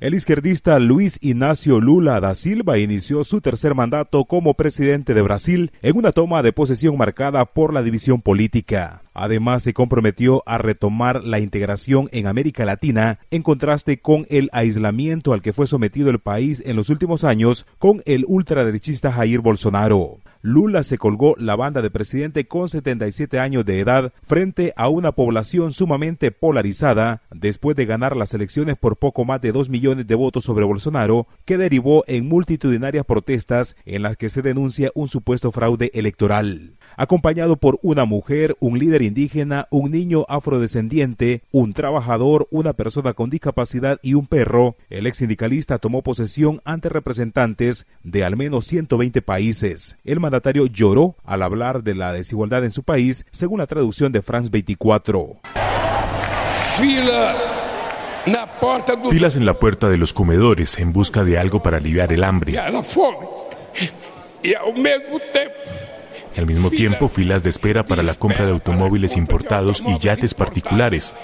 El izquierdista Luis Ignacio Lula da Silva inició su tercer mandato como presidente de Brasil en una toma de posesión marcada por la división política. Además, se comprometió a retomar la integración en América Latina en contraste con el aislamiento al que fue sometido el país en los últimos años con el ultraderechista Jair Bolsonaro. Lula se colgó la banda de presidente con 77 años de edad frente a una población sumamente polarizada después de ganar las elecciones por poco más de 2 millones de votos sobre Bolsonaro, que derivó en multitudinarias protestas en las que se denuncia un supuesto fraude electoral acompañado por una mujer, un líder indígena, un niño afrodescendiente, un trabajador, una persona con discapacidad y un perro, el ex sindicalista tomó posesión ante representantes de al menos 120 países. El mandatario lloró al hablar de la desigualdad en su país, según la traducción de France 24. Filas en la puerta de los comedores en busca de algo para aliviar el hambre. Al mismo tiempo, filas de espera para la compra de automóviles importados y yates particulares.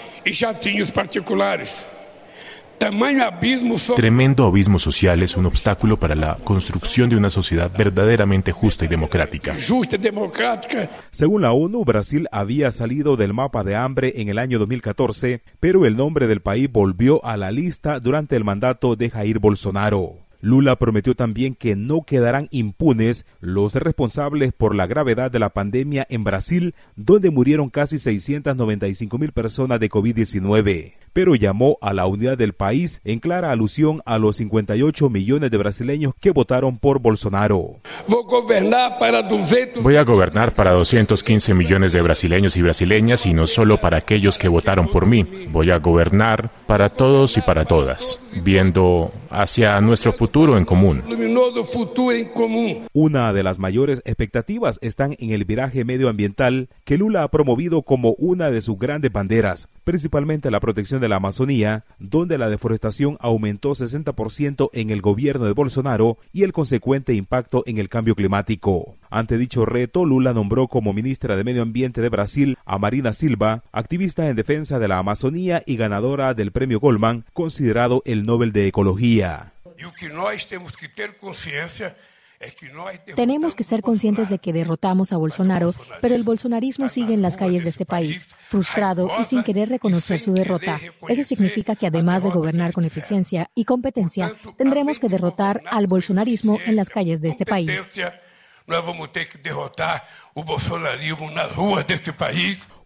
Tremendo abismo social es un obstáculo para la construcción de una sociedad verdaderamente justa y democrática. Según la ONU, Brasil había salido del mapa de hambre en el año 2014, pero el nombre del país volvió a la lista durante el mandato de Jair Bolsonaro. Lula prometió también que no quedarán impunes los responsables por la gravedad de la pandemia en Brasil, donde murieron casi 695 mil personas de COVID-19 pero llamó a la unidad del país en clara alusión a los 58 millones de brasileños que votaron por Bolsonaro. Voy a gobernar para 215 millones de brasileños y brasileñas y no solo para aquellos que votaron por mí. Voy a gobernar para todos y para todas, viendo hacia nuestro futuro en común. Una de las mayores expectativas están en el viraje medioambiental que Lula ha promovido como una de sus grandes banderas, principalmente la protección de la Amazonía, donde la deforestación aumentó 60% en el gobierno de Bolsonaro y el consecuente impacto en el cambio climático. Ante dicho reto, Lula nombró como ministra de Medio Ambiente de Brasil a Marina Silva, activista en defensa de la Amazonía y ganadora del premio Goldman, considerado el Nobel de Ecología. Tenemos que ser conscientes de que derrotamos a Bolsonaro, pero el bolsonarismo sigue en las calles de este país, frustrado y sin querer reconocer su derrota. Eso significa que además de gobernar con eficiencia y competencia, tendremos que derrotar al bolsonarismo en las calles de este país.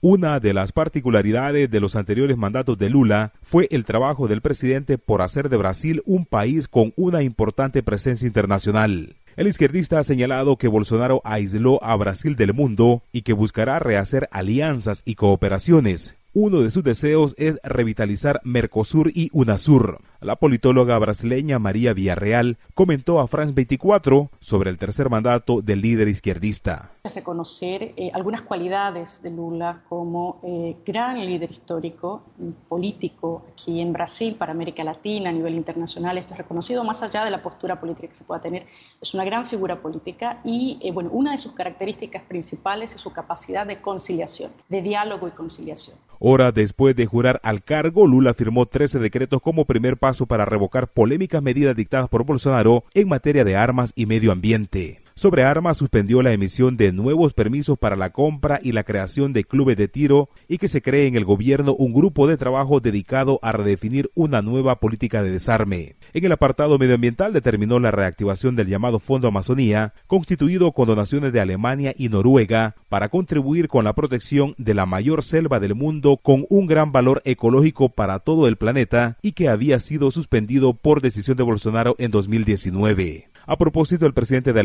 Una de las particularidades de los anteriores mandatos de Lula fue el trabajo del presidente por hacer de Brasil un país con una importante presencia internacional. El izquierdista ha señalado que Bolsonaro aisló a Brasil del mundo y que buscará rehacer alianzas y cooperaciones. Uno de sus deseos es revitalizar Mercosur y UNASUR. La politóloga brasileña María Villarreal comentó a France 24 sobre el tercer mandato del líder izquierdista. Reconocer eh, algunas cualidades de Lula como eh, gran líder histórico, político aquí en Brasil, para América Latina, a nivel internacional. Esto es reconocido más allá de la postura política que se pueda tener. Es una gran figura política y, eh, bueno, una de sus características principales es su capacidad de conciliación, de diálogo y conciliación. Hora después de jurar al cargo, Lula firmó 13 decretos como primer paso para revocar polémicas medidas dictadas por Bolsonaro en materia de armas y medio ambiente. Sobre armas suspendió la emisión de nuevos permisos para la compra y la creación de clubes de tiro y que se cree en el gobierno un grupo de trabajo dedicado a redefinir una nueva política de desarme. En el apartado medioambiental determinó la reactivación del llamado Fondo Amazonía, constituido con donaciones de Alemania y Noruega, para contribuir con la protección de la mayor selva del mundo con un gran valor ecológico para todo el planeta y que había sido suspendido por decisión de Bolsonaro en 2019. A propósito, el presidente de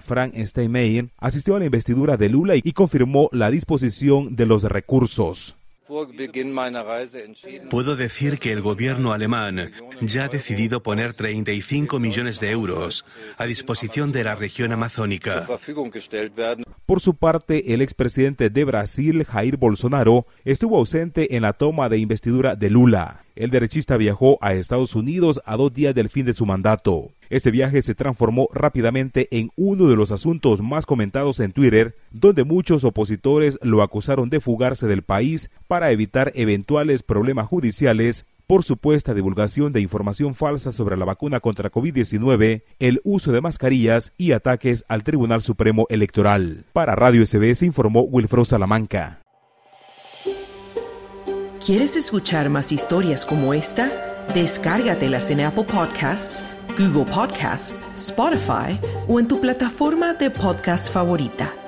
Frank Steinmeier, asistió a la investidura de Lula y confirmó la disposición de los recursos. Puedo decir que el gobierno alemán ya ha decidido poner 35 millones de euros a disposición de la región amazónica. Por su parte, el expresidente de Brasil, Jair Bolsonaro, estuvo ausente en la toma de investidura de Lula. El derechista viajó a Estados Unidos a dos días del fin de su mandato. Este viaje se transformó rápidamente en uno de los asuntos más comentados en Twitter, donde muchos opositores lo acusaron de fugarse del país para evitar eventuales problemas judiciales por supuesta divulgación de información falsa sobre la vacuna contra COVID-19, el uso de mascarillas y ataques al Tribunal Supremo Electoral. Para Radio SBS informó Wilfredo Salamanca. ¿Quieres escuchar más historias como esta? Descárgatelas en Apple Podcasts, Google Podcasts, Spotify o en tu plataforma de podcast favorita.